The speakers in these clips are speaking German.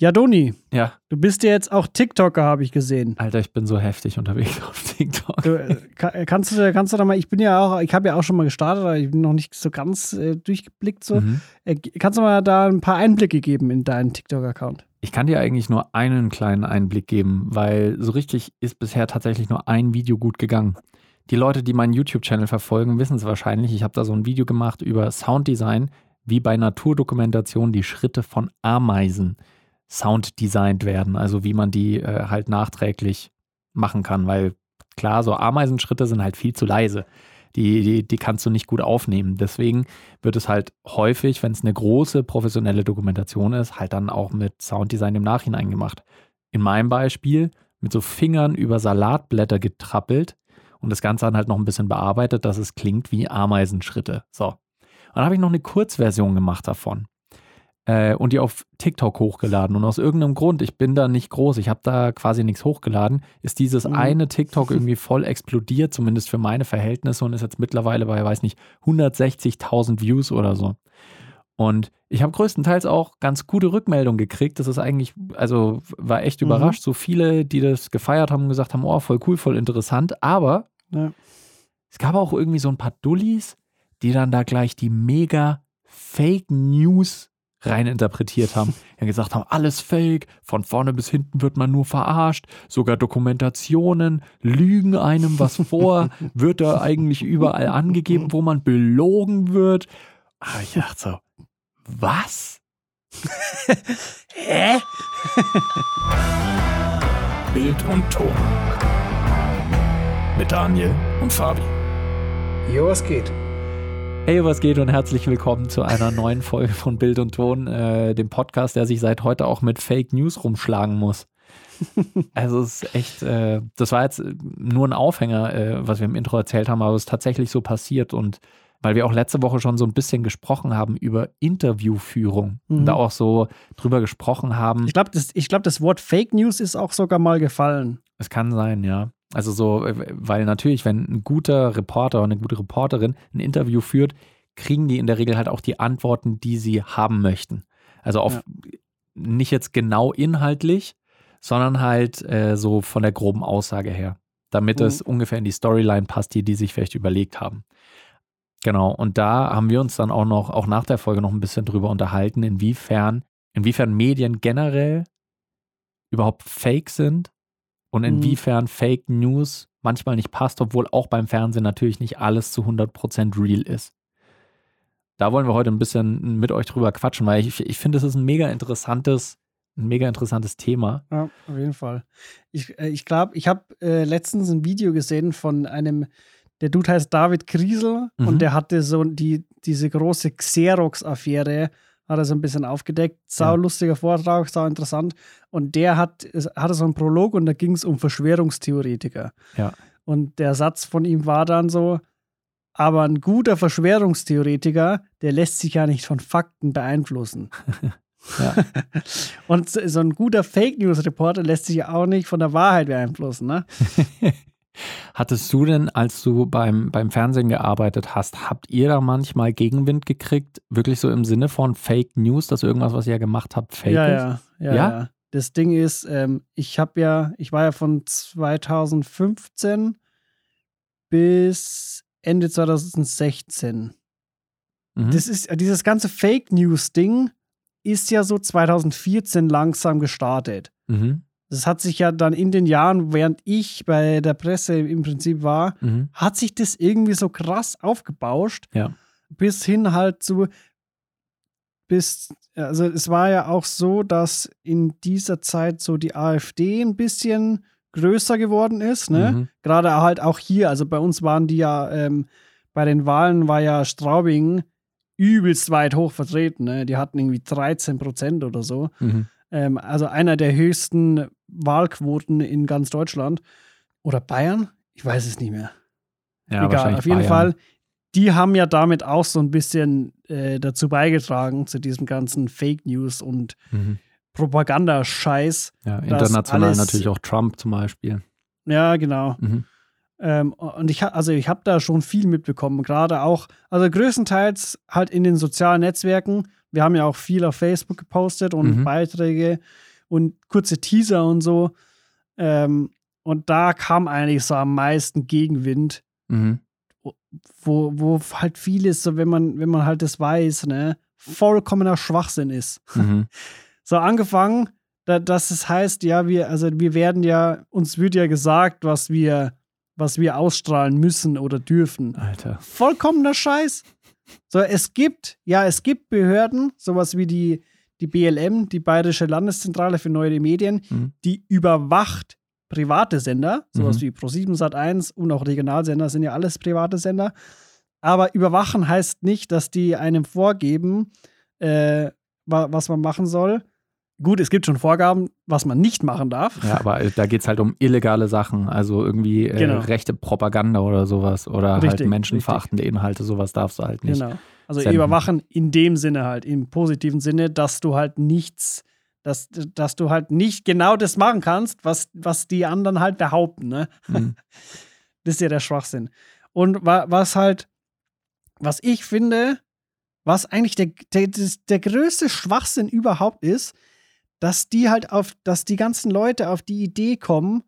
Ja, Doni, Ja, du bist ja jetzt auch TikToker, habe ich gesehen. Alter, ich bin so heftig unterwegs auf TikTok. Du, äh, ka- kannst, du, kannst du da mal, ich bin ja auch, ich habe ja auch schon mal gestartet, aber ich bin noch nicht so ganz äh, durchgeblickt. So. Mhm. Äh, kannst du mal da ein paar Einblicke geben in deinen TikTok-Account? Ich kann dir eigentlich nur einen kleinen Einblick geben, weil so richtig ist bisher tatsächlich nur ein Video gut gegangen. Die Leute, die meinen YouTube-Channel verfolgen, wissen es wahrscheinlich. Ich habe da so ein Video gemacht über Sounddesign, wie bei Naturdokumentation die Schritte von Ameisen sounddesignt werden, also wie man die äh, halt nachträglich machen kann, weil klar, so Ameisenschritte sind halt viel zu leise. Die, die, die kannst du nicht gut aufnehmen. Deswegen wird es halt häufig, wenn es eine große professionelle Dokumentation ist, halt dann auch mit Sounddesign im Nachhinein gemacht. In meinem Beispiel mit so Fingern über Salatblätter getrappelt und das Ganze dann halt noch ein bisschen bearbeitet, dass es klingt wie Ameisenschritte. So. Dann habe ich noch eine Kurzversion gemacht davon äh, und die auf TikTok hochgeladen. Und aus irgendeinem Grund, ich bin da nicht groß, ich habe da quasi nichts hochgeladen, ist dieses Mhm. eine TikTok irgendwie voll explodiert, zumindest für meine Verhältnisse und ist jetzt mittlerweile bei, weiß nicht, 160.000 Views oder so. Und ich habe größtenteils auch ganz gute Rückmeldungen gekriegt. Das ist eigentlich, also war echt Mhm. überrascht. So viele, die das gefeiert haben und gesagt haben, oh, voll cool, voll interessant. Aber Ja. es gab auch irgendwie so ein paar Dullis, die dann da gleich die mega Fake News reininterpretiert haben. Die gesagt haben, alles Fake, von vorne bis hinten wird man nur verarscht, sogar Dokumentationen lügen einem was vor, wird da eigentlich überall angegeben, wo man belogen wird. Aber ich dachte so, was? Hä? Bild und Ton. Mit Daniel und Fabi. Jo, was geht? Hey, was geht und herzlich willkommen zu einer neuen Folge von Bild und Ton, äh, dem Podcast, der sich seit heute auch mit Fake News rumschlagen muss. Also es ist echt, äh, das war jetzt nur ein Aufhänger, äh, was wir im Intro erzählt haben, aber es ist tatsächlich so passiert und weil wir auch letzte Woche schon so ein bisschen gesprochen haben über Interviewführung Mhm. und da auch so drüber gesprochen haben. Ich glaube, das, ich glaub, das Wort Fake News ist auch sogar mal gefallen. Es kann sein, ja. Also so, äh, weil natürlich, wenn ein guter Reporter oder eine gute Reporterin ein Interview führt, kriegen die in der Regel halt auch die Antworten, die sie haben möchten. Also auf nicht jetzt genau inhaltlich, sondern halt äh, so von der groben Aussage her, damit Mhm. es ungefähr in die Storyline passt, die die sich vielleicht überlegt haben. Genau, und da haben wir uns dann auch noch, auch nach der Folge noch ein bisschen drüber unterhalten, inwiefern, inwiefern Medien generell überhaupt fake sind und Mhm. inwiefern Fake News manchmal nicht passt, obwohl auch beim Fernsehen natürlich nicht alles zu 100% real ist. Da wollen wir heute ein bisschen mit euch drüber quatschen, weil ich, ich finde, es ist ein mega interessantes, ein mega interessantes Thema. Ja, auf jeden Fall. Ich glaube, ich, glaub, ich habe äh, letztens ein Video gesehen von einem, der Dude heißt David Kriesel Mhm. und der hatte so die, diese große Xerox-Affäre, hat er so ein bisschen aufgedeckt. Sau Ja. lustiger Vortrag, sau interessant. Und der hat, es- hatte so einen Prolog und da ging es um Verschwörungstheoretiker. Ja. Und der Satz von ihm war dann so, aber ein guter Verschwörungstheoretiker, der lässt sich ja nicht von Fakten beeinflussen. Ja. Und so so ein guter Fake News Reporter lässt sich ja auch nicht von der Wahrheit beeinflussen, ne? Hattest du denn, als du beim, beim Fernsehen gearbeitet hast, habt ihr da manchmal Gegenwind gekriegt? Wirklich so im Sinne von Fake News, dass irgendwas, was ihr gemacht habt, fake ja, ist? ja, ja, Ja? ja. Das Ding ist, ähm, ich habe ja, ich war ja von 2015 bis Ende 2016. Mhm. Das ist, dieses ganze Fake News Ding ist ja so 2014 langsam gestartet. mhm. Das hat sich ja dann in den Jahren, während ich bei der Presse im Prinzip war, Mhm. hat sich das irgendwie so krass aufgebauscht. Ja. Bis hin halt zu, bis, also es war ja auch so, dass in dieser Zeit so die AfD ein bisschen größer geworden ist, ne? Mhm. Gerade halt auch hier, also bei uns waren die ja, ähm, bei den Wahlen war ja Straubing übelst weit hoch vertreten, ne? Die hatten irgendwie 13 Prozent oder so. Mhm. Ähm, also einer der höchsten Wahlquoten in ganz Deutschland. Oder Bayern? Ich weiß es nicht mehr. Ja, Egal, auf jeden Bayern. Fall. Die haben ja damit auch so ein bisschen äh, dazu beigetragen, zu diesem ganzen Fake News und Mhm. Propagandascheiß. Ja, international alles- natürlich auch Trump zum Beispiel. Ja, genau. Mhm. Ähm, und ich, also ich habe da schon viel mitbekommen, gerade auch, also größtenteils halt in den sozialen Netzwerken. Wir haben ja auch viel auf Facebook gepostet und Mhm. Beiträge und kurze Teaser und so. Ähm, und da kam eigentlich so am meisten Gegenwind, Mhm. wo, wo halt vieles, so wenn man, wenn man halt das weiß, ne, vollkommener Schwachsinn ist. Mhm. So angefangen, da, dass es heißt, ja, wir, also wir werden ja, uns wird ja gesagt, was wir, was wir ausstrahlen müssen oder dürfen. Alter. Vollkommener Scheiß. So, es gibt, ja, es gibt Behörden, sowas wie die, die BLM, die Bayerische Landeszentrale für neue Medien, Mhm. die überwacht private Sender, sowas Mhm. wie Pro7 Sat1 und auch Regionalsender sind ja alles private Sender. Aber überwachen heißt nicht, dass die einem vorgeben, äh, wa was man machen soll. Gut, es gibt schon Vorgaben, was man nicht machen darf. Ja, aber da geht es halt um illegale Sachen, also irgendwie äh, Genau. rechte Propaganda oder sowas oder halt Richtig, menschenverachtende Inhalte, sowas darfst du halt nicht. Genau. Also senden. überwachen in dem Sinne halt, im positiven Sinne, dass du halt nichts, dass, dass du halt nicht genau das machen kannst, was, was die anderen halt behaupten, ne? Mhm. Das ist ja der Schwachsinn. Und wa was halt, was ich finde, was eigentlich der, der, der größte Schwachsinn überhaupt ist, dass die halt auf, dass die ganzen Leute auf die Idee kommen,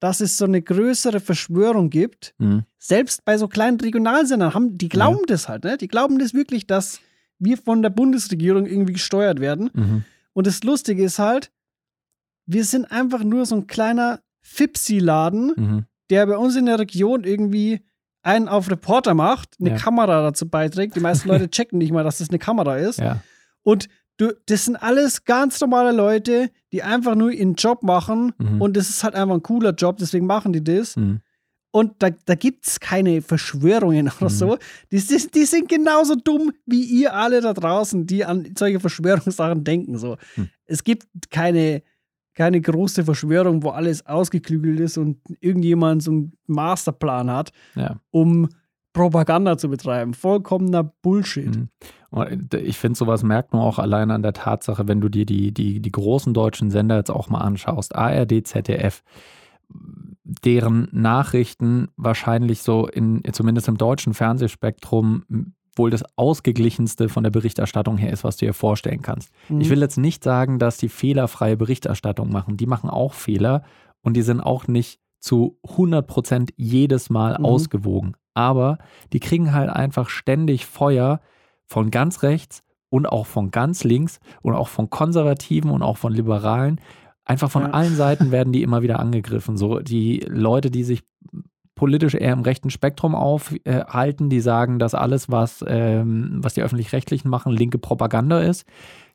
dass es so eine größere Verschwörung gibt, Mhm. selbst bei so kleinen Regionalsendern haben, die glauben das halt, ne? Die glauben das wirklich, dass wir von der Bundesregierung irgendwie gesteuert werden. Mhm. Und das Lustige ist halt, wir sind einfach nur so ein kleiner Fipsi-Laden, Mhm. der bei uns in der Region irgendwie einen auf Reporter macht, eine Ja. Kamera dazu beiträgt. Die meisten Leute checken nicht mal, dass das eine Kamera ist. Ja. Und du, das sind alles ganz normale Leute, die einfach nur ihren Job machen. Mhm. Und das ist halt einfach ein cooler Job, deswegen machen die das. Mhm. Und da, da gibt es keine Verschwörungen oder Mhm. so. Die, die, die sind genauso dumm wie ihr alle da draußen, die an solche Verschwörungssachen denken. So. Mhm. Es gibt keine, keine große Verschwörung, wo alles ausgeklügelt ist und irgendjemand so einen Masterplan hat, Ja. um Propaganda zu betreiben. Vollkommener Bullshit. Und ich finde, sowas merkt man auch allein an der Tatsache, wenn du dir die, die, die großen deutschen Sender jetzt auch mal anschaust, ARD, ZDF, deren Nachrichten wahrscheinlich so in, zumindest im deutschen Fernsehspektrum, wohl das ausgeglichenste von der Berichterstattung her ist, was du dir vorstellen kannst. Mhm. Ich will jetzt nicht sagen, dass die fehlerfreie Berichterstattung machen. Die machen auch Fehler und die sind auch nicht zu 100 Prozent jedes Mal Mhm. ausgewogen. Aber die kriegen halt einfach ständig Feuer von ganz rechts und auch von ganz links und auch von Konservativen und auch von Liberalen. Einfach von Ja. allen Seiten werden die immer wieder angegriffen. So die Leute, die sich politisch eher im rechten Spektrum aufhalten, die sagen, dass alles, was, ähm, was die Öffentlich-Rechtlichen machen, linke Propaganda ist.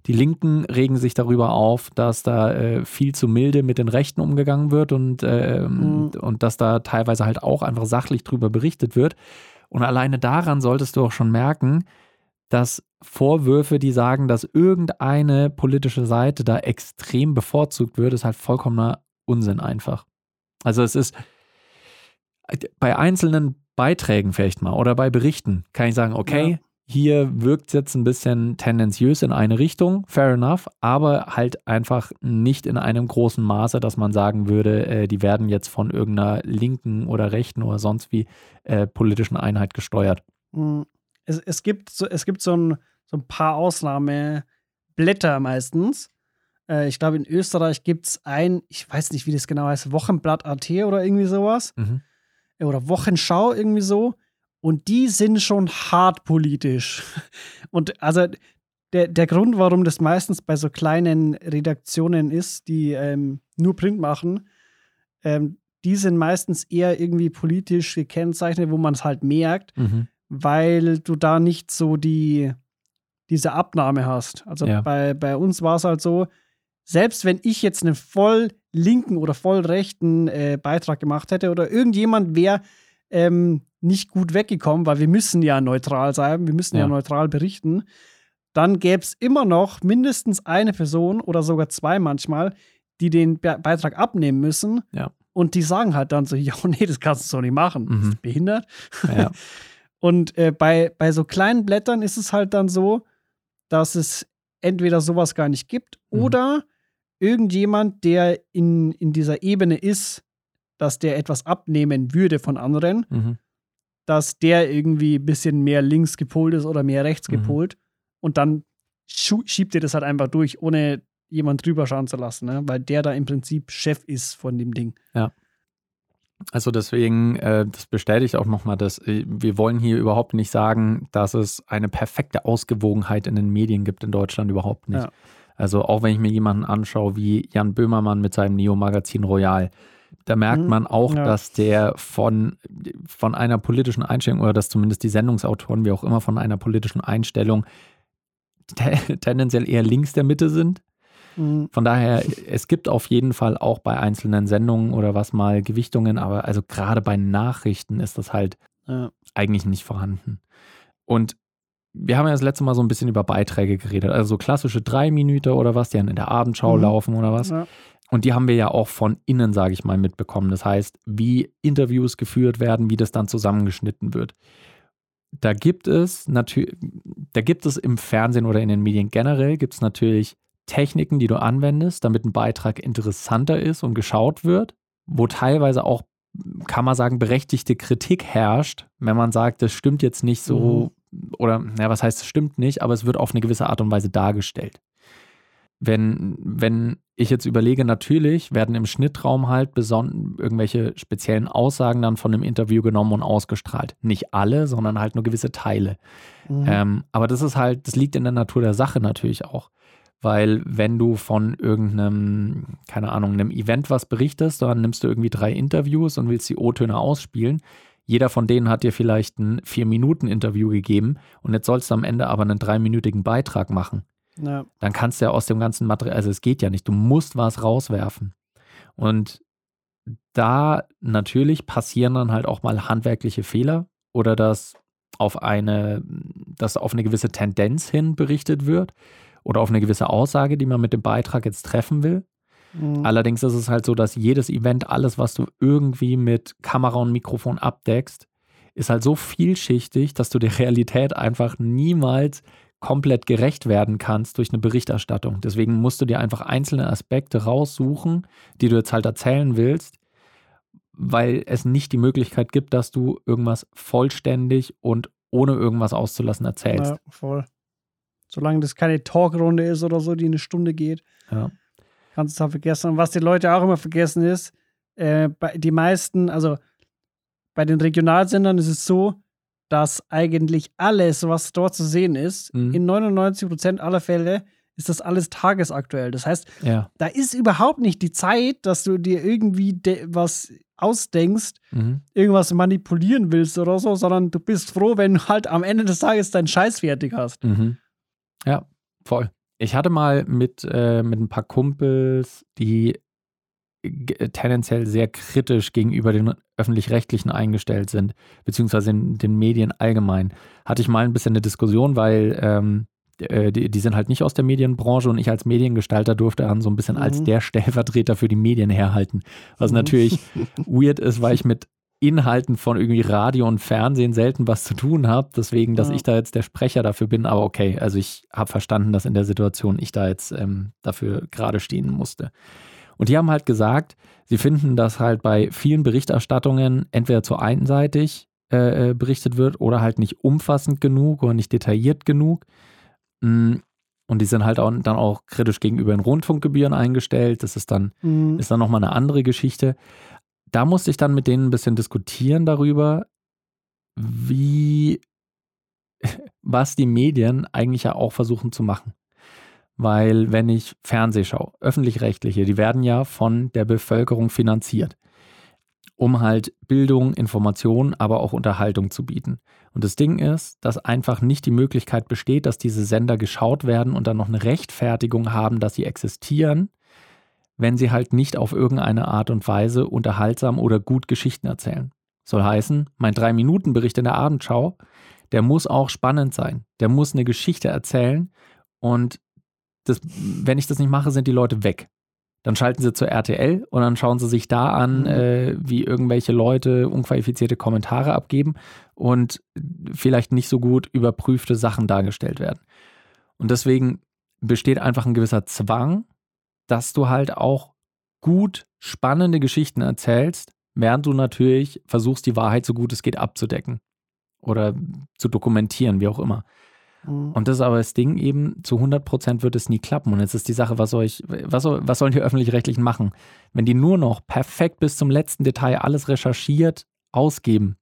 Die Linken regen sich darüber auf, dass da äh, viel zu milde mit den Rechten umgegangen wird und, ähm, Mhm. und dass da teilweise halt auch einfach sachlich drüber berichtet wird. Und alleine daran solltest du auch schon merken, dass Vorwürfe, die sagen, dass irgendeine politische Seite da extrem bevorzugt wird, ist halt vollkommener Unsinn einfach. Also es ist bei einzelnen Beiträgen vielleicht mal oder bei Berichten kann ich sagen, okay, Ja. hier wirkt es jetzt ein bisschen tendenziös in eine Richtung, fair enough, aber halt einfach nicht in einem großen Maße, dass man sagen würde, äh, die werden jetzt von irgendeiner linken oder rechten oder sonst wie äh, politischen Einheit gesteuert. Mhm. Es, es gibt so, es gibt so ein, so ein paar Ausnahmeblätter meistens. Äh, ich glaube, in Österreich gibt es ein, ich weiß nicht, wie das genau heißt, Wochenblatt AT oder irgendwie sowas. Mhm. Oder Wochenschau irgendwie so. Und die sind schon hart politisch. Und also der, der Grund, warum das meistens bei so kleinen Redaktionen ist, die ähm, nur Print machen, ähm, die sind meistens eher irgendwie politisch gekennzeichnet, wo man es halt merkt Mhm. Weil du da nicht so die, diese Abnahme hast. Also Ja. bei, bei uns war es halt so, selbst wenn ich jetzt einen voll linken oder voll rechten äh, Beitrag gemacht hätte oder irgendjemand wäre ähm, nicht gut weggekommen, weil wir müssen ja neutral sein, wir müssen ja, Ja. neutral berichten, dann gäbe es immer noch mindestens eine Person oder sogar zwei manchmal, die den Be Beitrag abnehmen müssen. Ja. Und die sagen halt dann so, ja, nee, das kannst du so nicht machen. Mhm. Bist du behindert? Ja. Und äh, bei, bei so kleinen Blättern ist es halt dann so, dass es entweder sowas gar nicht gibt Mhm. oder irgendjemand, der in, in dieser Ebene ist, dass der etwas abnehmen würde von anderen, Mhm. dass der irgendwie ein bisschen mehr links gepolt ist oder mehr rechts Mhm. gepolt und dann schiebt ihr das halt einfach durch, ohne jemand drüber schauen zu lassen, ne? weil der da im Prinzip Chef ist von dem Ding. Also deswegen, äh, das bestätigt auch nochmal, dass äh, wir wollen hier überhaupt nicht sagen, dass es eine perfekte Ausgewogenheit in den Medien gibt in Deutschland überhaupt nicht. Ja. Also auch wenn ich mir jemanden anschaue wie Jan Böhmermann mit seinem Neo-Magazin Royal, da merkt Mhm, man auch, ja. dass der von, von einer politischen Einstellung oder dass zumindest die Sendungsautoren, wie auch immer, von einer politischen Einstellung te tendenziell eher links der Mitte sind. Mhm. Von daher, es gibt auf jeden Fall auch bei einzelnen Sendungen oder was mal Gewichtungen, aber also gerade bei Nachrichten ist das halt Ja. eigentlich nicht vorhanden. Und wir haben ja das letzte Mal so ein bisschen über Beiträge geredet, also so klassische drei Minuten oder was, die dann in der Abendschau Mhm. laufen oder was. Ja. Und die haben wir ja auch von innen, sage ich mal, mitbekommen. Das heißt, wie Interviews geführt werden, wie das dann zusammengeschnitten wird. Da gibt es natürlich, da gibt es im Fernsehen oder in den Medien generell, gibt es natürlich Techniken, die du anwendest, damit ein Beitrag interessanter ist und geschaut wird, wo teilweise auch, kann man sagen, berechtigte Kritik herrscht, wenn man sagt, das stimmt jetzt nicht so, oder, naja, was heißt, es stimmt nicht, aber es wird auf eine gewisse Art und Weise dargestellt. Wenn, wenn ich jetzt überlege, natürlich werden im Schnittraum halt beson irgendwelche speziellen Aussagen dann von einem Interview genommen und ausgestrahlt. Nicht alle, sondern halt nur gewisse Teile. Mhm. Ähm, aber das ist halt, das liegt in der Natur der Sache natürlich auch. Weil wenn du von irgendeinem, keine Ahnung, einem Event was berichtest, dann nimmst du irgendwie drei Interviews und willst die O-Töne ausspielen. Jeder von denen hat dir vielleicht ein Vier-Minuten-Interview gegeben und jetzt sollst du am Ende aber einen dreiminütigen Beitrag machen. ja. Dann kannst du ja aus dem ganzen Material, also es geht ja nicht, du musst was rauswerfen. Und da natürlich passieren dann halt auch mal handwerkliche Fehler oder dass auf eine, dass auf eine gewisse Tendenz hin berichtet wird oder auf eine gewisse Aussage, die man mit dem Beitrag jetzt treffen will. Mhm. Allerdings ist es halt so, dass jedes Event, alles, was du irgendwie mit Kamera und Mikrofon abdeckst, ist halt so vielschichtig, dass du der Realität einfach niemals komplett gerecht werden kannst durch eine Berichterstattung. Deswegen musst du dir einfach einzelne Aspekte raussuchen, die du jetzt halt erzählen willst, weil es nicht die Möglichkeit gibt, dass du irgendwas vollständig und ohne irgendwas auszulassen erzählst. Ja, voll. Solange das keine Talkrunde ist oder so, die eine Stunde geht, Ja. kannst du es vergessen. Und was die Leute auch immer vergessen ist, äh, bei, die meisten, also bei den Regionalsendern ist es so, dass eigentlich alles, was dort zu sehen ist, Mhm. in 99% aller Fälle ist das alles tagesaktuell. Das heißt, Ja. da ist überhaupt nicht die Zeit, dass du dir irgendwie was ausdenkst, Mhm. irgendwas manipulieren willst oder so, sondern du bist froh, wenn du halt am Ende des Tages deinen Scheiß fertig hast. Mhm. Ja, voll. Ich hatte mal mit, äh, mit ein paar Kumpels, die g- tendenziell sehr kritisch gegenüber den öffentlich-rechtlichen eingestellt sind, beziehungsweise in den Medien allgemein. Hatte ich mal ein bisschen eine Diskussion, weil ähm, äh, die, die sind halt nicht aus der Medienbranche und ich als Mediengestalter durfte dann so ein bisschen als Mhm. der Stellvertreter für die Medien herhalten. Was Mhm. natürlich weird ist, weil ich mit Inhalten von irgendwie Radio und Fernsehen selten was zu tun habe. Deswegen, dass Ja. ich da jetzt der Sprecher dafür bin. Aber okay, also ich habe verstanden, dass in der Situation ich da jetzt ähm, dafür gerade stehen musste. Und die haben halt gesagt, sie finden, dass halt bei vielen Berichterstattungen entweder zu einseitig äh, äh, berichtet wird oder halt nicht umfassend genug oder nicht detailliert genug. Mm, Und die sind halt auch, dann auch kritisch gegenüber den Rundfunkgebühren eingestellt. Das ist dann Mhm. ist dann nochmal eine andere Geschichte. Da musste ich dann mit denen ein bisschen diskutieren darüber, wie, was die Medien eigentlich ja auch versuchen zu machen. Weil wenn ich Fernseh schaue, öffentlich-rechtliche, die werden ja von der Bevölkerung finanziert, um halt Bildung, Information, aber auch Unterhaltung zu bieten. Und das Ding ist, dass einfach nicht die Möglichkeit besteht, dass diese Sender geschaut werden und dann noch eine Rechtfertigung haben, dass sie existieren, wenn sie halt nicht auf irgendeine Art und Weise unterhaltsam oder gut Geschichten erzählen. Soll heißen, mein Drei-Minuten-Bericht in der Abendschau, der muss auch spannend sein. Der muss eine Geschichte erzählen und das, wenn ich das nicht mache, sind die Leute weg. Dann schalten sie zur RTL und dann schauen sie sich da an, Mhm. äh, wie irgendwelche Leute unqualifizierte Kommentare abgeben und vielleicht nicht so gut überprüfte Sachen dargestellt werden. Und deswegen besteht einfach ein gewisser Zwang, dass du halt auch gut spannende Geschichten erzählst, während du natürlich versuchst, die Wahrheit so gut es geht abzudecken oder zu dokumentieren, wie auch immer. Mhm. Und das ist aber das Ding eben, zu 100 Prozent wird es nie klappen. Und jetzt ist die Sache, was soll ich, was, soll, was sollen die Öffentlich-Rechtlichen machen? Wenn die nur noch perfekt bis zum letzten Detail alles recherchiert ausgeben,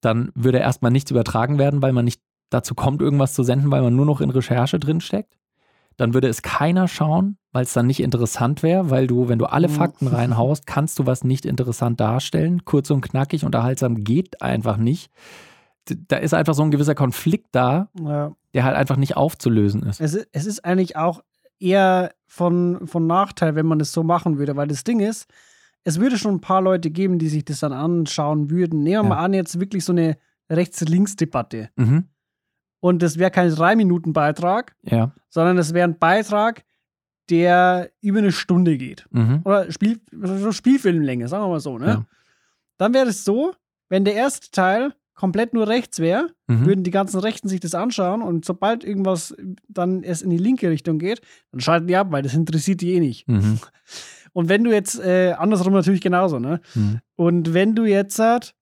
dann würde erstmal nichts übertragen werden, weil man nicht dazu kommt, irgendwas zu senden, weil man nur noch in Recherche drinsteckt. Dann würde es keiner schauen, weil es dann nicht interessant wäre, weil du, wenn du alle Mhm. Fakten reinhaust, kannst du was nicht interessant darstellen. Kurz und knackig, unterhaltsam geht einfach nicht. Da ist einfach so ein gewisser Konflikt da, Ja. der halt einfach nicht aufzulösen ist. Es, ist, es ist eigentlich auch eher von, von Nachteil, wenn man das so machen würde, weil das Ding ist, es würde schon ein paar Leute geben, die sich das dann anschauen würden. Nehmen wir Ja. mal an, jetzt wirklich so eine Rechts-Links-Debatte. Mhm. Und das wäre kein Drei-Minuten-Beitrag, Ja. sondern es wäre ein Beitrag, der über eine Stunde geht. Mhm. Oder Spiel, so Spielfilmlänge, sagen wir mal so. Ne? Ja. Dann wäre es so, wenn der erste Teil komplett nur rechts wäre, Mhm. würden die ganzen Rechten sich das anschauen und sobald irgendwas dann erst in die linke Richtung geht, dann schalten die ab, weil das interessiert die eh nicht. Mhm. Und wenn du jetzt, äh, andersrum natürlich genauso, ne? Mhm. Und wenn du jetzt halt,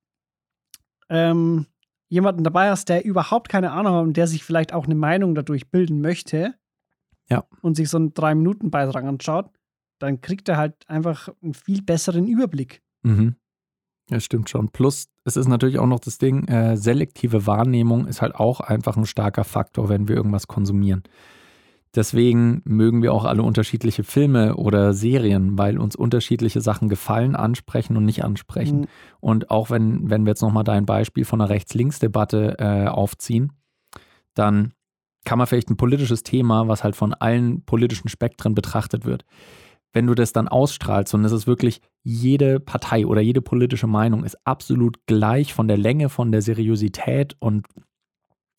ähm, jemanden dabei hast, der überhaupt keine Ahnung hat und der sich vielleicht auch eine Meinung dadurch bilden möchte Ja. und sich so einen Drei-Minuten-Beitrag anschaut, dann kriegt er halt einfach einen viel besseren Überblick. Mhm. Ja, stimmt schon. Plus, es ist natürlich auch noch das Ding, äh, selektive Wahrnehmung ist halt auch einfach ein starker Faktor, wenn wir irgendwas konsumieren. Deswegen mögen wir auch alle unterschiedliche Filme oder Serien, weil uns unterschiedliche Sachen gefallen, ansprechen und nicht ansprechen. Mhm. Und auch wenn, wenn wir jetzt nochmal dein Beispiel von einer Rechts-Links-Debatte äh, aufziehen, dann kann man vielleicht ein politisches Thema, was halt von allen politischen Spektren betrachtet wird, wenn du das dann ausstrahlst und es ist wirklich jede Partei oder jede politische Meinung ist absolut gleich von der Länge, von der Seriosität und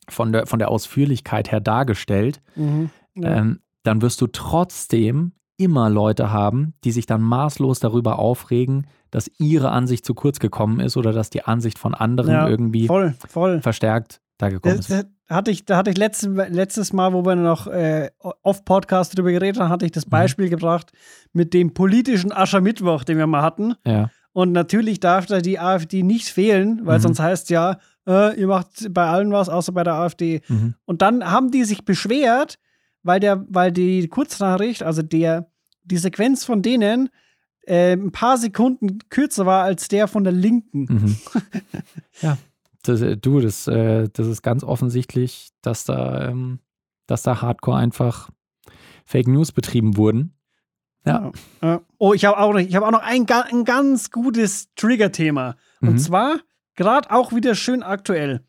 von der, von der Ausführlichkeit her dargestellt, Mhm. Ja. ähm, dann wirst du trotzdem immer Leute haben, die sich dann maßlos darüber aufregen, dass ihre Ansicht zu kurz gekommen ist oder dass die Ansicht von anderen Ja, irgendwie voll, voll. verstärkt da gekommen Das, ist. das hatte ich, da hatte ich letztes, letztes Mal, wo wir noch äh, off-Podcast drüber geredet haben, hatte ich das Mhm. Beispiel gebracht mit dem politischen Aschermittwoch, den wir mal hatten. Ja, Und natürlich darf da die AfD nicht fehlen, weil Mhm. sonst heißt ja, äh, ihr macht bei allen was, außer bei der AfD. mhm. Und dann haben die sich beschwert, weil, der, weil die Kurznachricht, also der, die Sequenz von denen, äh, ein paar Sekunden kürzer war als der von der Linken. Mhm. ja, das, äh, du, das, äh, das ist ganz offensichtlich, dass da, ähm, dass da Hardcore einfach Fake News betrieben wurden. Ja. Ja. Oh, ich habe auch, noch- ich hab auch noch ein, ein ganz gutes Trigger-Thema. Und Mhm. zwar gerade auch wieder schön aktuell.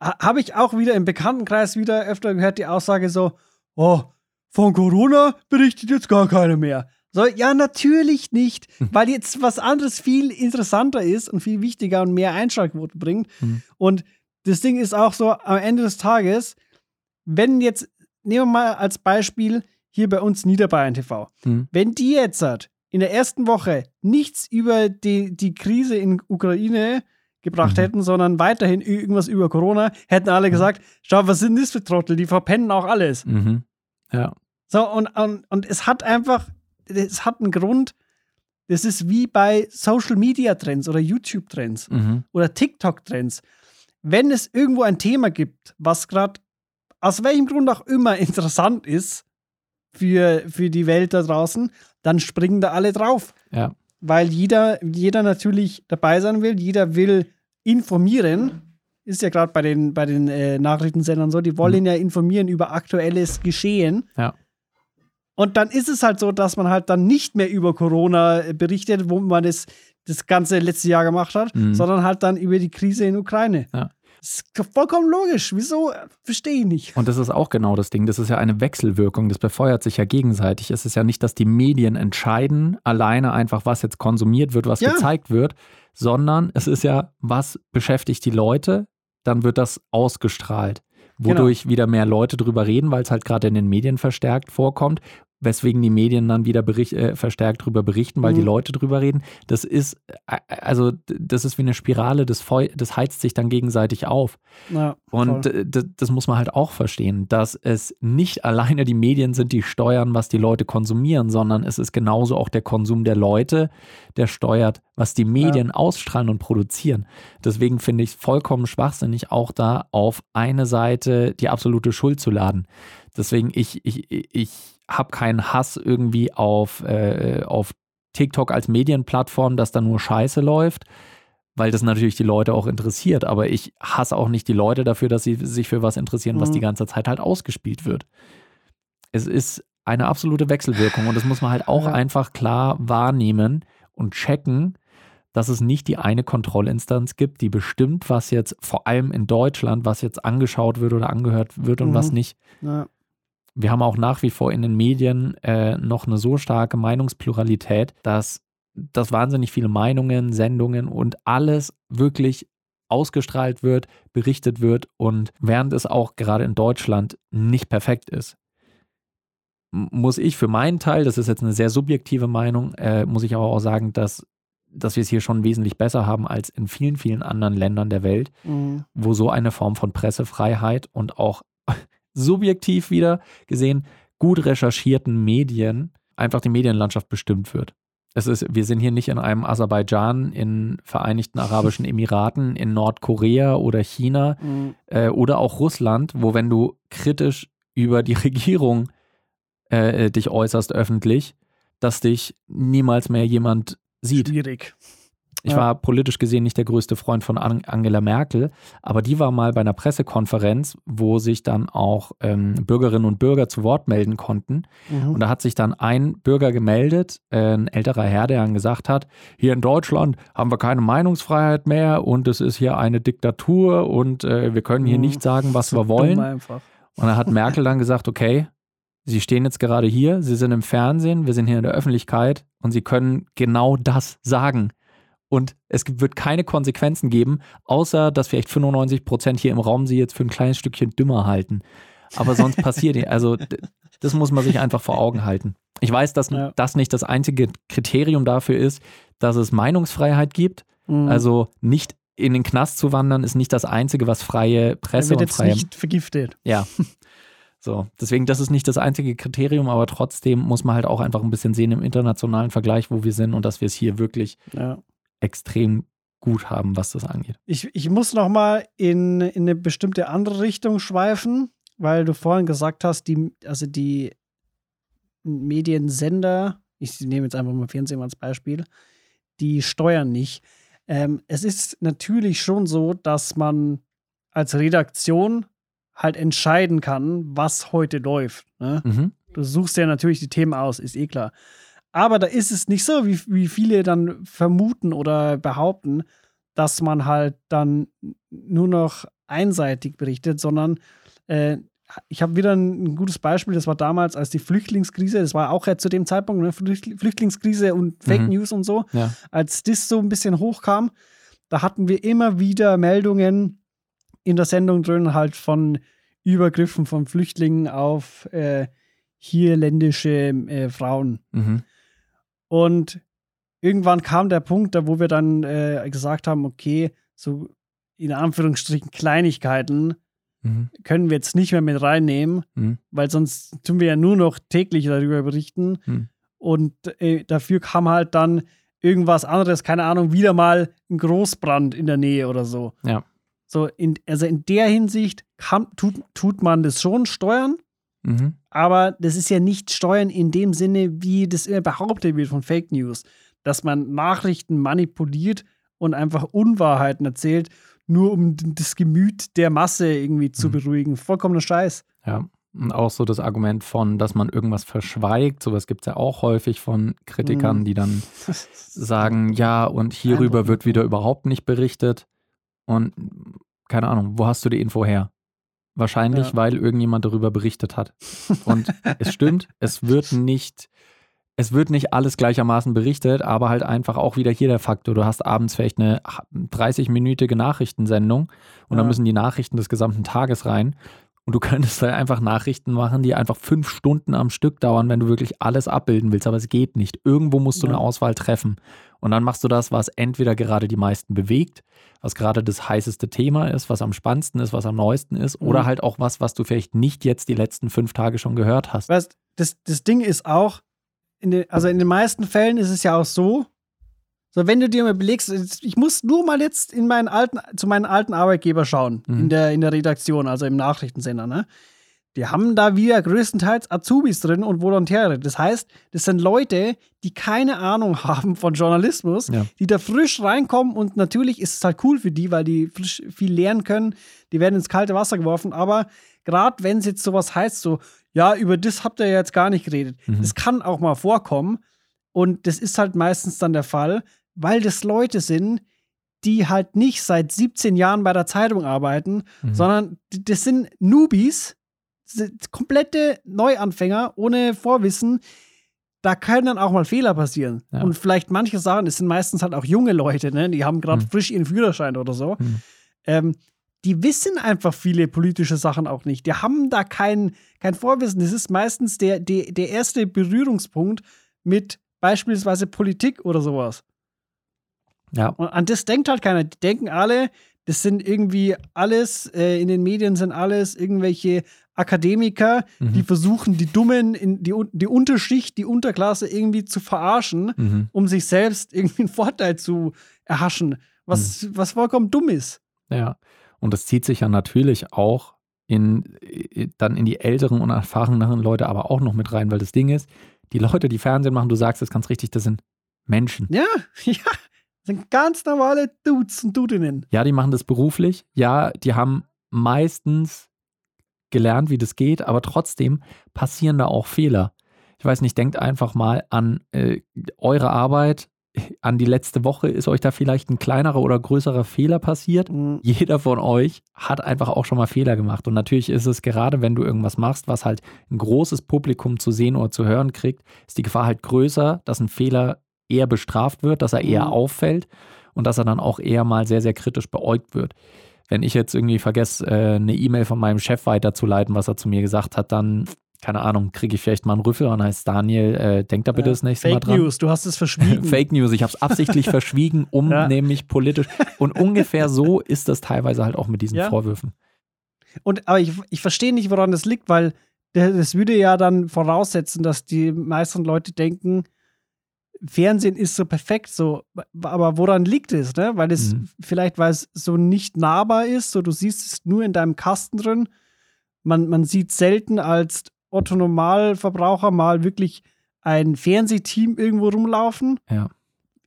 Ha, habe ich auch wieder im Bekanntenkreis wieder öfter gehört, die Aussage so, oh, von Corona berichtet jetzt gar keiner mehr. So, ja, natürlich nicht, Mhm. weil jetzt was anderes viel interessanter ist und viel wichtiger und mehr Einschaltquoten bringt. Mhm. Und das Ding ist auch so, am Ende des Tages, wenn jetzt, nehmen wir mal als Beispiel hier bei uns Niederbayern TV, Mhm. wenn die jetzt in der ersten Woche nichts über die, die Krise in Ukraine gebracht Mhm. hätten, sondern weiterhin irgendwas über Corona, hätten alle gesagt, schau, was sind das für Trottel, die verpennen auch alles. Mhm. Ja. So, und, und, und es hat einfach, es hat einen Grund, das ist wie bei Social Media Trends oder YouTube Trends Mhm. oder TikTok Trends. Wenn es irgendwo ein Thema gibt, was gerade aus welchem Grund auch immer interessant ist für, für die Welt da draußen, dann springen da alle drauf. Ja. Weil jeder, jeder natürlich dabei sein will, jeder will informieren. Ist ja gerade bei den, bei den äh, Nachrichtensendern so, die wollen ja informieren über aktuelles Geschehen. Ja. Und dann ist es halt so, dass man halt dann nicht mehr über Corona äh, berichtet, wo man das, das ganze letzte Jahr gemacht hat, Mhm. sondern halt dann über die Krise in Ukraine. Ja. Das ist vollkommen logisch. Wieso? Verstehe ich nicht. Und das ist auch genau das Ding. Das ist ja eine Wechselwirkung. Das befeuert sich ja gegenseitig. Es ist ja nicht, dass die Medien entscheiden, alleine einfach, was jetzt konsumiert wird, was Ja. gezeigt wird, sondern es ist ja, was beschäftigt die Leute, dann wird das ausgestrahlt. Genau. Wodurch wieder mehr Leute drüber reden, weil es halt gerade in den Medien verstärkt vorkommt. Weswegen die Medien dann wieder bericht, äh, verstärkt drüber berichten, weil Mhm. die Leute drüber reden. Das ist, äh, also das ist wie eine Spirale, das, Feu das heizt sich dann gegenseitig auf. Ja, Und das, muss man halt auch verstehen, dass es nicht alleine die Medien sind, die steuern, was die Leute konsumieren, sondern es ist genauso auch der Konsum der Leute, der steuert, was die Medien ausstrahlen und produzieren. Deswegen finde ich es vollkommen schwachsinnig, auch da auf eine Seite die absolute Schuld zu laden. Deswegen, ich, ich, ich habe keinen Hass irgendwie auf, äh, auf TikTok als Medienplattform, dass da nur Scheiße läuft weil das natürlich die Leute auch interessiert. Aber ich hasse auch nicht die Leute dafür, dass sie sich für was interessieren, was Mhm. die ganze Zeit halt ausgespielt wird. Es ist eine absolute Wechselwirkung und das muss man halt auch Ja. einfach klar wahrnehmen und checken, dass es nicht die eine Kontrollinstanz gibt, die bestimmt, was jetzt vor allem in Deutschland, was jetzt angeschaut wird oder angehört wird und was Mhm. nicht. ja. Wir haben auch nach wie vor in den Medien äh, noch eine so starke Meinungspluralität, dass, dass wahnsinnig viele Meinungen, Sendungen und alles wirklich ausgestrahlt wird, berichtet wird und während es auch gerade in Deutschland nicht perfekt ist, muss ich für meinen Teil, das ist jetzt eine sehr subjektive Meinung, äh, muss ich aber auch sagen, dass, dass wir es hier schon wesentlich besser haben als in vielen, vielen anderen Ländern der Welt Mhm. wo so eine Form von Pressefreiheit und auch subjektiv wieder gesehen gut recherchierten Medien einfach die Medienlandschaft bestimmt wird. Es ist, wir sind hier nicht in einem Aserbaidschan, in Vereinigten Arabischen Emiraten, in Nordkorea oder China Mhm. äh, oder auch Russland, wo wenn du kritisch über die Regierung äh, dich äußerst öffentlich, dass dich niemals mehr jemand sieht. Schwierig. Ich Ja. war politisch gesehen nicht der größte Freund von An- Angela Merkel, aber die war mal bei einer Pressekonferenz, wo sich dann auch ähm, Bürgerinnen und Bürger zu Wort melden konnten. Mhm. Und da hat sich dann ein Bürger gemeldet, äh, ein älterer Herr, der dann gesagt hat, hier in Deutschland haben wir keine Meinungsfreiheit mehr und es ist hier eine Diktatur und äh, wir können hier Mhm. nicht sagen, was wir wollen. Und dann hat Merkel dann gesagt, okay, Sie stehen jetzt gerade hier, Sie sind im Fernsehen, wir sind hier in der Öffentlichkeit und Sie können genau das sagen. Und es wird keine Konsequenzen geben, außer dass vielleicht 95 Prozent hier im Raum Sie jetzt für ein kleines Stückchen dümmer halten. Aber sonst passiert nicht. Also das muss man sich einfach vor Augen halten. Ich weiß, dass Ja. das nicht das einzige Kriterium dafür ist, dass es Meinungsfreiheit gibt. Mhm. Also nicht in den Knast zu wandern, ist nicht das Einzige, was freie er Presse wird und jetzt freie nicht vergiftet. ja. So, deswegen, das ist nicht das einzige Kriterium, aber trotzdem muss man halt auch einfach ein bisschen sehen im internationalen Vergleich, wo wir sind und dass wir es hier wirklich Ja. Extrem gut haben, was das angeht. Ich, ich muss noch mal in, in eine bestimmte andere Richtung schweifen, weil du vorhin gesagt hast, die, also die Mediensender, ich nehme jetzt einfach mal Fernsehen als Beispiel, die steuern nicht. Ähm, es ist natürlich schon so, dass man als Redaktion halt entscheiden kann, was heute läuft. Ne? Mhm. Du suchst ja natürlich die Themen aus, ist eh klar. Aber da ist es nicht so, wie, wie viele dann vermuten oder behaupten, dass man halt dann nur noch einseitig berichtet, sondern äh, ich habe wieder ein, ein gutes Beispiel, das war damals, als die Flüchtlingskrise, das war auch ja zu dem Zeitpunkt, ne, Flücht- Flüchtlingskrise und Fake Mhm. News und so, Ja. als das so ein bisschen hochkam, da hatten wir immer wieder Meldungen in der Sendung drin, halt von Übergriffen von Flüchtlingen auf äh, hierländische äh, Frauen. Mhm. Und irgendwann kam der Punkt, da wo wir dann äh, gesagt haben, okay, so in Anführungsstrichen Kleinigkeiten Mhm. können wir jetzt nicht mehr mit reinnehmen, Mhm. weil sonst tun wir ja nur noch täglich darüber berichten. Mhm. Und äh, dafür kam halt dann irgendwas anderes, keine Ahnung, wieder mal ein Großbrand in der Nähe oder so. Ja. So, in, also in der Hinsicht kann, tut, tut man das schon steuern, Mhm. aber das ist ja nicht steuern in dem Sinne, wie das immer behauptet wird von Fake News, dass man Nachrichten manipuliert und einfach Unwahrheiten erzählt, nur um das Gemüt der Masse irgendwie zu Mhm. beruhigen. Vollkommener Scheiß. Ja. Und auch so das Argument von, dass man irgendwas verschweigt, sowas gibt es ja auch häufig von Kritikern, Mhm. die dann sagen, ja, und hierüber wird wieder überhaupt nicht berichtet. Und keine Ahnung, wo hast du die Info her? Wahrscheinlich, Ja. weil irgendjemand darüber berichtet hat. Und es stimmt, es wird nicht, es wird nicht alles gleichermaßen berichtet, aber halt einfach auch wieder hier der Faktor. Du hast abends vielleicht eine 30-minütige Nachrichtensendung und Ja. dann müssen die Nachrichten des gesamten Tages rein. Und du könntest halt einfach Nachrichten machen, die einfach fünf Stunden am Stück dauern, wenn du wirklich alles abbilden willst. Aber es geht nicht. Irgendwo musst du Ja. eine Auswahl treffen. Und dann machst du das, was entweder gerade die meisten bewegt, was gerade das heißeste Thema ist, was am spannendsten ist, was am neuesten ist, Mhm. oder halt auch was, was du vielleicht nicht jetzt die letzten fünf Tage schon gehört hast. Weißt, das, das Ding ist auch, in den, also in den meisten Fällen ist es ja auch so, so wenn du dir mal überlegst, ich muss nur mal jetzt in meinen alten, zu meinen alten Arbeitgeber schauen, Mhm. in, der, in der Redaktion, also im Nachrichtensender, ne? Die haben da wieder größtenteils Azubis drin und Volontäre. Das heißt, das sind Leute, die keine Ahnung haben von Journalismus, Ja. die da frisch reinkommen und natürlich ist es halt cool für die, weil die frisch viel lernen können. Die werden ins kalte Wasser geworfen, aber gerade wenn es jetzt sowas heißt, so, ja, über das habt ihr ja jetzt gar nicht geredet. Mhm. Das kann auch mal vorkommen und das ist halt meistens dann der Fall, weil das Leute sind, die halt nicht seit 17 Jahren bei der Zeitung arbeiten, Mhm. sondern das sind Newbies, sind komplette Neuanfänger ohne Vorwissen. Da können dann auch mal Fehler passieren. Ja. Und vielleicht manche Sachen, es sind meistens halt auch junge Leute, ne? die haben gerade Mhm. frisch ihren Führerschein oder so. Mhm. Ähm, die wissen einfach viele politische Sachen auch nicht. Die haben da kein, kein Vorwissen. Das ist meistens der, der, der erste Berührungspunkt mit beispielsweise Politik oder sowas. Ja. Und an das denkt halt keiner. Die denken alle, das sind irgendwie alles, äh, in den Medien sind alles irgendwelche Akademiker, Mhm. die versuchen, die Dummen, in die, die Unterschicht, die Unterklasse irgendwie zu verarschen, Mhm. um sich selbst irgendwie einen Vorteil zu erhaschen. Was, was vollkommen dumm ist. Ja. Und das zieht sich ja natürlich auch in, äh, dann in die älteren und erfahreneren Leute aber auch noch mit rein, weil das Ding ist, die Leute, die Fernsehen machen, du sagst es ganz richtig, das sind Menschen. Ja, ja. Das sind ganz normale Dudes und Dudinnen. Ja, die machen das beruflich. Ja, die haben meistens gelernt, wie das geht, aber trotzdem passieren da auch Fehler. Ich weiß nicht, denkt einfach mal an äh, eure Arbeit, an die letzte Woche. Ist euch da vielleicht ein kleinerer oder größerer Fehler passiert? Mhm. Jeder von euch hat einfach auch schon mal Fehler gemacht. Und natürlich ist es gerade, wenn du irgendwas machst, was halt ein großes Publikum zu sehen oder zu hören kriegt, ist die Gefahr halt größer, dass ein Fehler eher bestraft wird, dass er eher Mhm. auffällt und dass er dann auch eher mal sehr, sehr kritisch beäugt wird. Wenn ich jetzt irgendwie vergesse, äh, eine E-Mail von meinem Chef weiterzuleiten, was er zu mir gesagt hat, dann, keine Ahnung, kriege ich vielleicht mal einen Rüffel und heißt Daniel, äh, denk da bitte Ja. das nächste Mal Fake dran. News, du hast es verschwiegen. Fake News, ich habe es absichtlich verschwiegen, um Ja. nämlich politisch. Und ungefähr so ist das teilweise halt auch mit diesen Ja. Vorwürfen. Und, aber ich, ich verstehe nicht, woran das liegt, weil das würde ja dann voraussetzen, dass die meisten Leute denken, Fernsehen ist so perfekt, so. Aber woran liegt es, ne? Weil es Mhm. vielleicht, weil es so nicht nahbar ist, so du siehst es nur in deinem Kasten drin. Man, man sieht selten als Otto Normalverbraucher mal wirklich ein Fernsehteam irgendwo rumlaufen. Ja.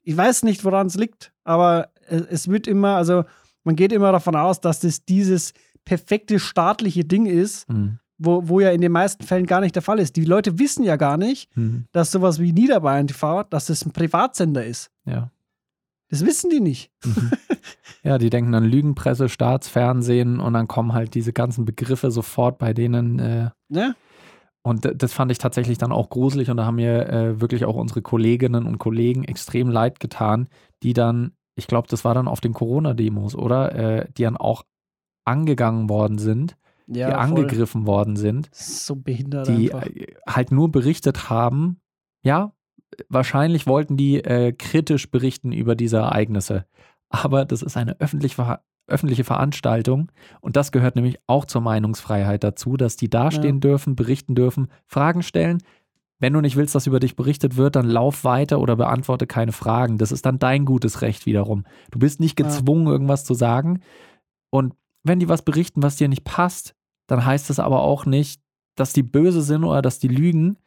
Ich weiß nicht, woran es liegt, aber es, es wird immer, also man geht immer davon aus, dass das dieses perfekte staatliche Ding ist, Mhm. Wo, wo ja in den meisten Fällen gar nicht der Fall ist. Die Leute wissen ja gar nicht, Mhm. dass sowas wie Niederbayern TV, dass das ein Privatsender ist. Ja. Das wissen die nicht. Mhm. ja, die denken an Lügenpresse, Staatsfernsehen und dann kommen halt diese ganzen Begriffe sofort bei denen. Äh, Ne? und das fand ich tatsächlich dann auch gruselig und da haben mir äh, wirklich auch unsere Kolleginnen und Kollegen extrem leid getan, die dann, ich glaube, das war dann auf den Corona-Demos, oder? Äh, die dann auch angegangen worden sind, Ja, die voll. angegriffen worden sind. So behindert die einfach. äh, halt nur berichtet haben, ja, wahrscheinlich wollten die äh, kritisch berichten über diese Ereignisse. Aber das ist eine öffentlich, öffentliche Veranstaltung und das gehört nämlich auch zur Meinungsfreiheit dazu, dass die dastehen dürfen, berichten dürfen, Fragen stellen. Wenn du nicht willst, dass über dich berichtet wird, dann lauf weiter oder beantworte keine Fragen. Das ist dann dein gutes Recht wiederum. Du bist nicht Ja. gezwungen, irgendwas zu sagen. Und wenn die was berichten, was dir nicht passt, dann heißt es aber auch nicht, dass die böse sind oder dass die lügen.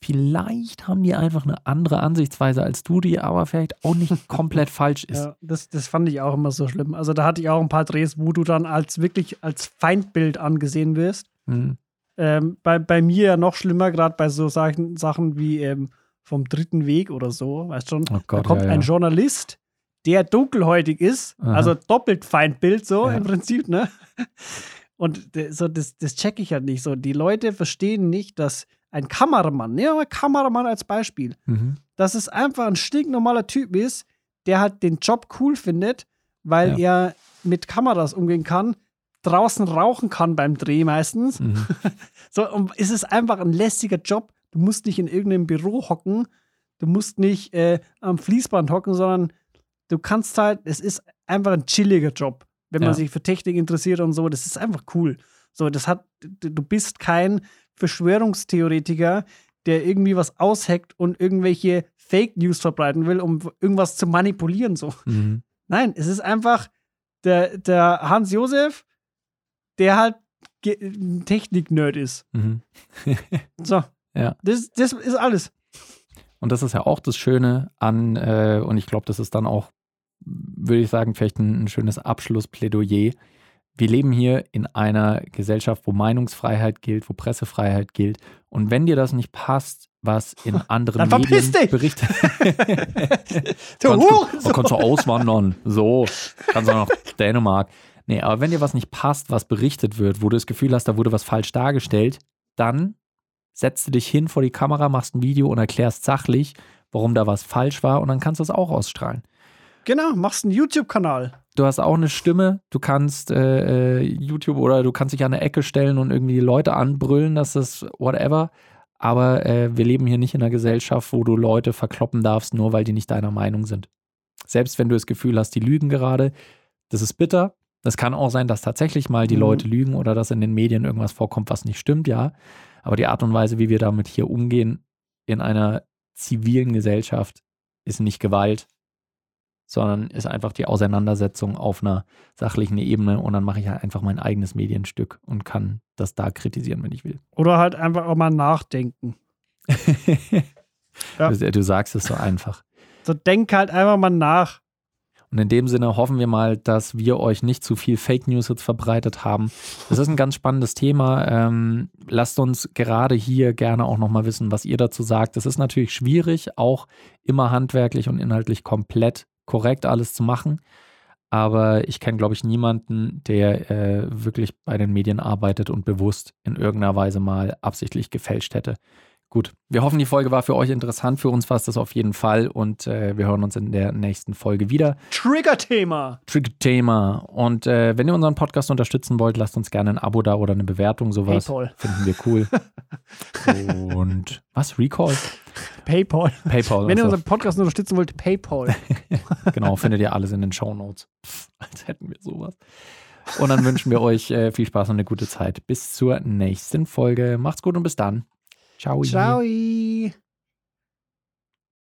Vielleicht haben die einfach eine andere Ansichtsweise als du, die aber vielleicht auch nicht komplett falsch ist. Ja, das, das fand ich auch immer so schlimm. Also da hatte ich auch ein paar Drehs, wo du dann als wirklich als Feindbild angesehen wirst. Hm. Ähm, bei, bei mir ja noch schlimmer, gerade bei so Sachen, Sachen wie ähm, vom dritten Weg oder so, weißt schon. Oh da Gott, kommt ja, ja. ein Journalist, der dunkelhäutig ist, Aha. also doppelt Feindbild, so Ja. im Prinzip, ne? Und so, das, das check ich halt nicht so. Die Leute verstehen nicht, dass ein Kameramann, nehmen wir mal Kameramann als Beispiel, Mhm. dass es einfach ein stinknormaler Typ ist, der halt den Job cool findet, weil er mit Kameras umgehen kann. draußen rauchen kann beim Dreh meistens. Mhm. So, und es ist einfach ein lästiger Job. Du musst nicht in irgendeinem Büro hocken, du musst nicht äh, am Fließband hocken, sondern du kannst halt, es ist einfach ein chilliger Job, wenn man Ja. sich für Technik interessiert und so. Das ist einfach cool. So, das hat, du bist kein Verschwörungstheoretiker, der irgendwie was ausheckt und irgendwelche Fake News verbreiten will, um irgendwas zu manipulieren. So. Mhm. Nein, es ist einfach der, der Hans Josef, der halt Technik-Nerd ist. Mhm. So. Ja. Das, das ist alles. Und das ist ja auch das Schöne an, äh, und ich glaube, das ist dann auch, würde ich sagen, vielleicht ein, ein schönes Abschlussplädoyer. Wir leben hier in einer Gesellschaft, wo Meinungsfreiheit gilt, wo Pressefreiheit gilt. Und wenn dir das nicht passt, was in anderen Dann Medien dich! berichtet, kannst, du, kannst du auswandern. So, kannst du nach Dänemark. Nee, aber wenn dir was nicht passt, was berichtet wird, wo du das Gefühl hast, da wurde was falsch dargestellt, dann setzt du dich hin vor die Kamera, machst ein Video und erklärst sachlich, warum da was falsch war und dann kannst du es auch ausstrahlen. Genau, machst einen YouTube-Kanal. Du hast auch eine Stimme, du kannst äh, äh, YouTube oder du kannst dich an eine Ecke stellen und irgendwie die Leute anbrüllen, dass das whatever. Aber äh, wir leben hier nicht in einer Gesellschaft, wo du Leute verkloppen darfst, nur weil die nicht deiner Meinung sind. Selbst wenn du das Gefühl hast, die lügen gerade, das ist bitter. Das kann auch sein, dass tatsächlich mal die Mhm. Leute lügen oder dass in den Medien irgendwas vorkommt, was nicht stimmt, ja. Aber die Art und Weise, wie wir damit hier umgehen in einer zivilen Gesellschaft, ist nicht Gewalt, sondern ist einfach die Auseinandersetzung auf einer sachlichen Ebene und dann mache ich halt einfach mein eigenes Medienstück und kann das da kritisieren, wenn ich will. Oder halt einfach auch mal nachdenken. Ja. du, du sagst es so einfach. So denk halt einfach mal nach. Und in dem Sinne hoffen wir mal, dass wir euch nicht zu viel Fake News jetzt verbreitet haben. Das ist ein ganz spannendes Thema. Ähm, lasst uns gerade hier gerne auch nochmal wissen, was ihr dazu sagt. Es ist natürlich schwierig, auch immer handwerklich und inhaltlich komplett korrekt alles zu machen. Aber ich kenne, glaube ich, niemanden, der äh, wirklich bei den Medien arbeitet und bewusst in irgendeiner Weise mal absichtlich gefälscht hätte. Gut, wir hoffen, die Folge war für euch interessant. Für uns war es das auf jeden Fall und äh, wir hören uns in der nächsten Folge wieder. Trigger-Thema. Trick-Thema. Und äh, wenn ihr unseren Podcast unterstützen wollt, lasst uns gerne ein Abo da oder eine Bewertung, sowas. Paypal. Finden wir cool. Und was? Recall? Paypal. PayPal. Wenn ihr also, unseren Podcast unterstützen wollt, Paypal. genau, findet ihr alles in den Show Notes. Als hätten wir sowas. Und dann wünschen wir euch äh, viel Spaß und eine gute Zeit. Bis zur nächsten Folge. Macht's gut und bis dann. Ciao. Ciao.